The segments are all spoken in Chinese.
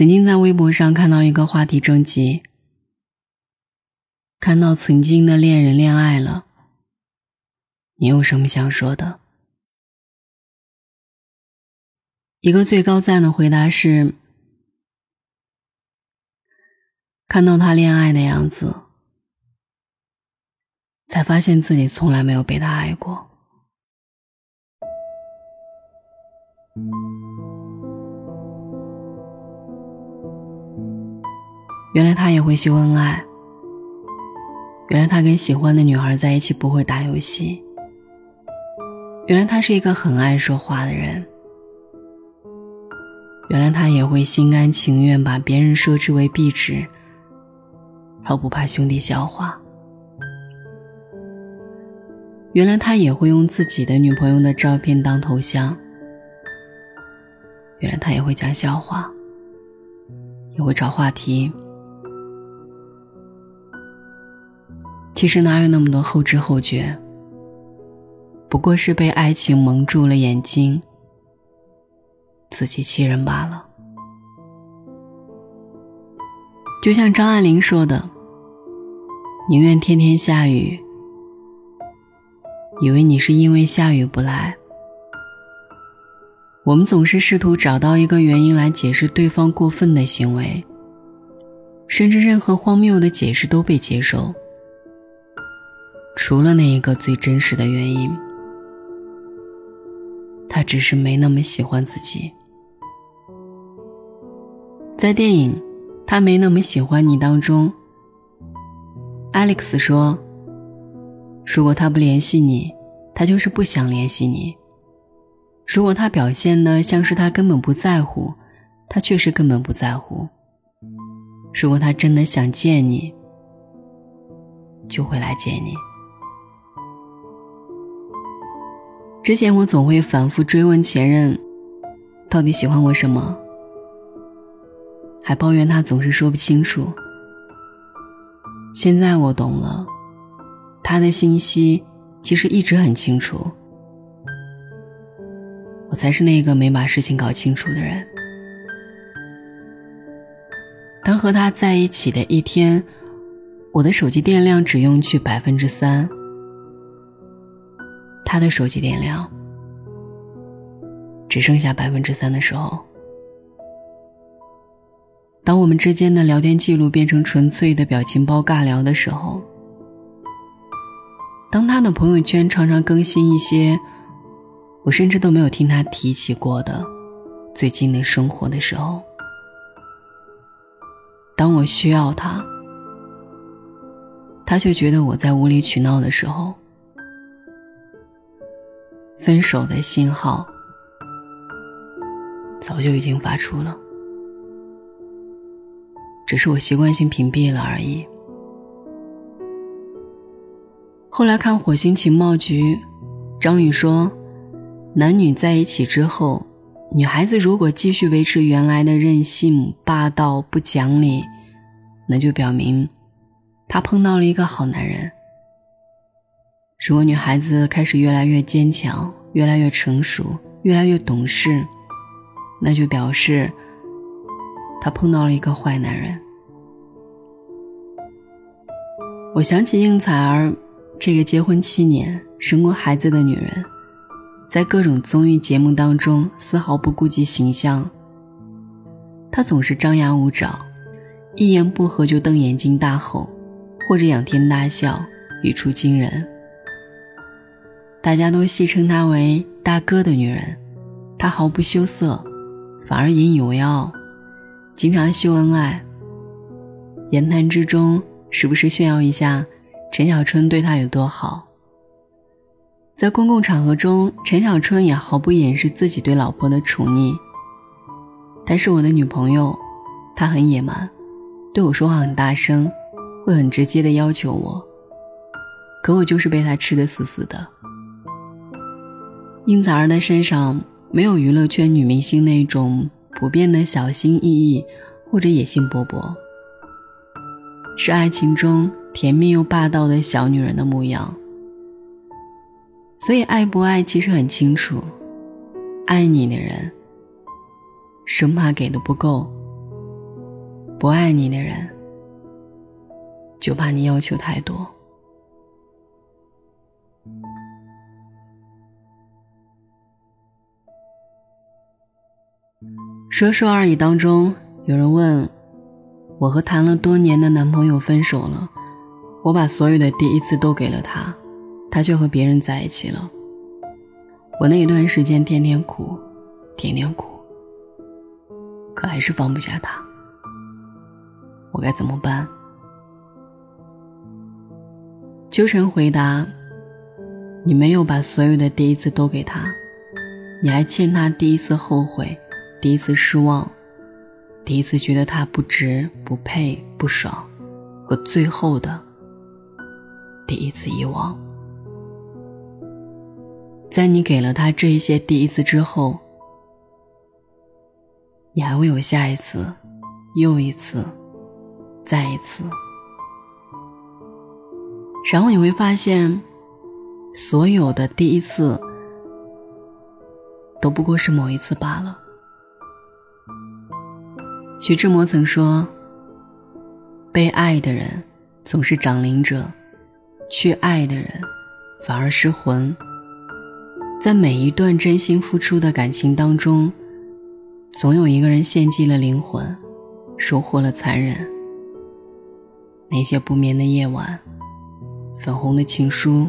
曾经在微博上看到一个话题征集，看到曾经的恋人恋爱了，你有什么想说的？一个最高赞的回答是：看到他恋爱的样子，才发现自己从来没有被他爱过。原来他也会秀恩爱。原来他跟喜欢的女孩在一起不会打游戏。原来他是一个很爱说话的人。原来他也会心甘情愿把别人设置为壁纸，而不怕兄弟笑话。原来他也会用自己的女朋友的照片当头像。原来他也会讲笑话，也会找话题。其实哪有那么多后知后觉？不过是被爱情蒙住了眼睛，自欺欺人罢了。就像张爱玲说的：“宁愿天天下雨，以为你是因为下雨不来。”我们总是试图找到一个原因来解释对方过分的行为，甚至任何荒谬的解释都被接受。除了那一个最真实的原因，他只是没那么喜欢自己。在电影《他没那么喜欢你》当中，Alex 说：“如果他不联系你，他就是不想联系你；如果他表现的像是他根本不在乎，他确实根本不在乎；如果他真的想见你，就会来见你。”之前我总会反复追问前任，到底喜欢我什么，还抱怨他总是说不清楚。现在我懂了，他的信息其实一直很清楚，我才是那个没把事情搞清楚的人。当和他在一起的一天，我的手机电量只用去百分之三。他的手机电量只剩下百分之三的时候，当我们之间的聊天记录变成纯粹的表情包尬聊的时候，当他的朋友圈常常更新一些我甚至都没有听他提起过的最近的生活的时候，当我需要他，他却觉得我在无理取闹的时候。分手的信号早就已经发出了，只是我习惯性屏蔽了而已。后来看《火星情报局》，张宇说，男女在一起之后，女孩子如果继续维持原来的任性、霸道、不讲理，那就表明她碰到了一个好男人。如果女孩子开始越来越坚强，越来越成熟，越来越懂事，那就表示她碰到了一个坏男人。我想起应采儿，这个结婚七年、生过孩子的女人，在各种综艺节目当中丝毫不顾及形象。她总是张牙舞爪，一言不合就瞪眼睛大吼，或者仰天大笑，语出惊人。大家都戏称她为“大哥的女人”，她毫不羞涩，反而引以为傲，经常秀恩爱。言谈之中，时不时炫耀一下陈小春对她有多好。在公共场合中，陈小春也毫不掩饰自己对老婆的宠溺。但是我的女朋友，她很野蛮，对我说话很大声，会很直接的要求我。可我就是被她吃的死死的。应采儿的身上没有娱乐圈女明星那种普遍的小心翼翼或者野心勃勃，是爱情中甜蜜又霸道的小女人的模样。所以爱不爱其实很清楚，爱你的人生怕给的不够，不爱你的人，就怕你要求太多。说说而已当中，有人问我和谈了多年的男朋友分手了，我把所有的第一次都给了他，他却和别人在一起了。我那一段时间天天哭，天天哭，可还是放不下他。我该怎么办？秋晨回答：“你没有把所有的第一次都给他，你还欠他第一次后悔。”第一次失望，第一次觉得他不值、不配、不爽，和最后的第一次遗忘。在你给了他这一些第一次之后，你还会有下一次、又一次、再一次，然后你会发现，所有的第一次都不过是某一次罢了。徐志摩曾说：“被爱的人总是长灵者，去爱的人反而失魂。在每一段真心付出的感情当中，总有一个人献祭了灵魂，收获了残忍。那些不眠的夜晚，粉红的情书，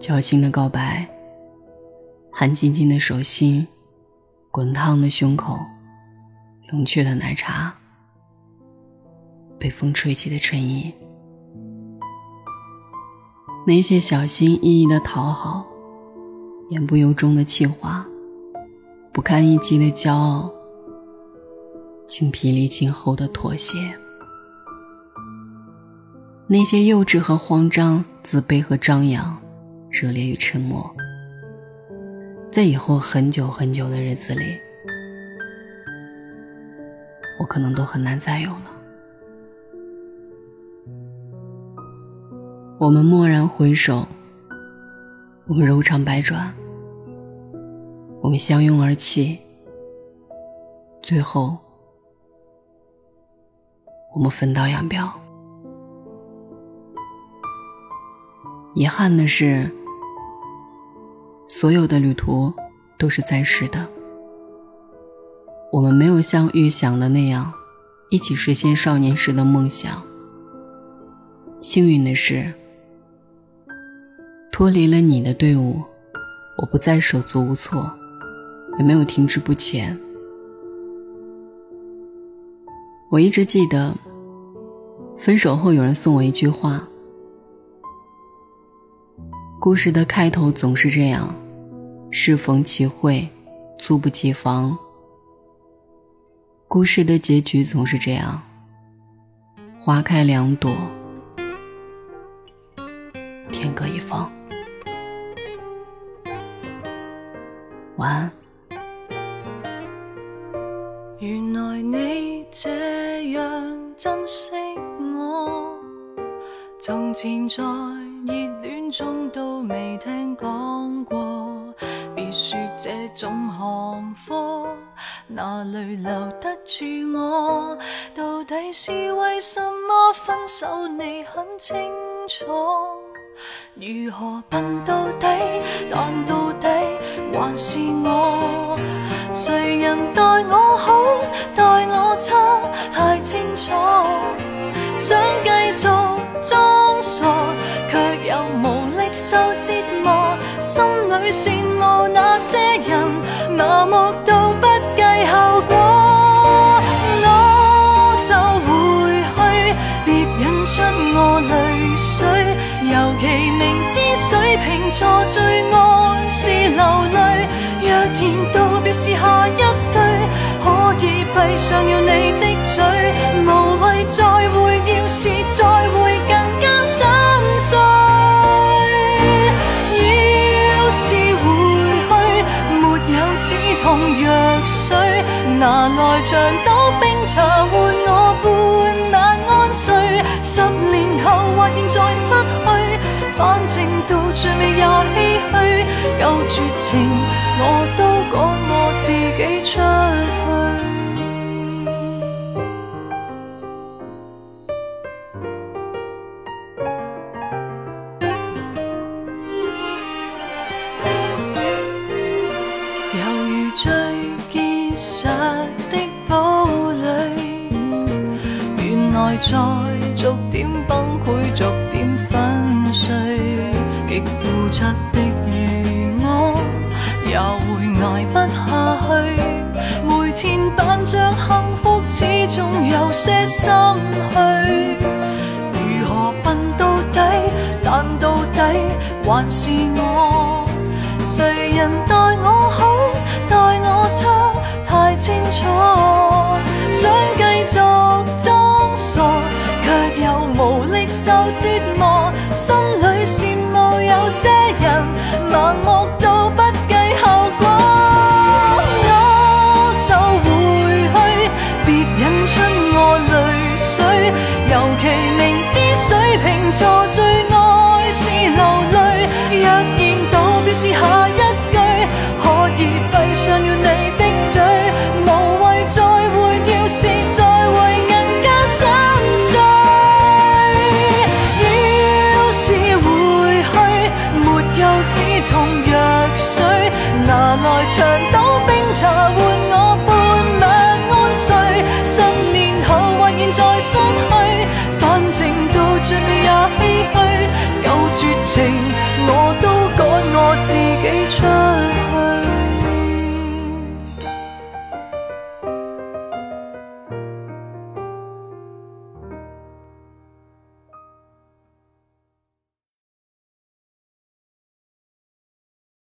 矫情的告白，寒晶晶的手心，滚烫的胸口。”冷却的奶茶，被风吹起的衬衣，那些小心翼翼的讨好，言不由衷的气话，不堪一击的骄傲，精疲力尽后的妥协，那些幼稚和慌张，自卑和张扬，热烈与沉默，在以后很久很久的日子里。我可能都很难再有了。我们蓦然回首，我们柔肠百转，我们相拥而泣，最后我们分道扬镳。遗憾的是，所有的旅途都是暂时的。我们没有像预想的那样，一起实现少年时的梦想。幸运的是，脱离了你的队伍，我不再手足无措，也没有停滞不前。我一直记得，分手后有人送我一句话：故事的开头总是这样，适逢其会，猝不及防。故事的结局总是这样，花开两朵，天各一方。晚安。原来你这样珍惜我，从前在热恋中都未听讲过，别说这种行货。哪里留得住我？到底是为什么分手？你很清楚。如何笨到底？但到底还是我。谁人待我好，待我差，太清楚。想继续装傻，却又无力受折磨。羡慕那些人，麻木到不计。后果，我就回去，别引出我泪水。尤其明知水瓶座最爱是流泪，若然道别是下一句，可以闭上了你的嘴，拿来像倒冰茶换我半晚安睡，十年后或现在失去，反正到最尾也唏嘘。够绝情，我都赶我自己出去。就会挨不下去每天扮着幸福始终有些心虚如何笨到底但到底还是我？谁人待我好待我差太清楚。想继续装傻却又无力受折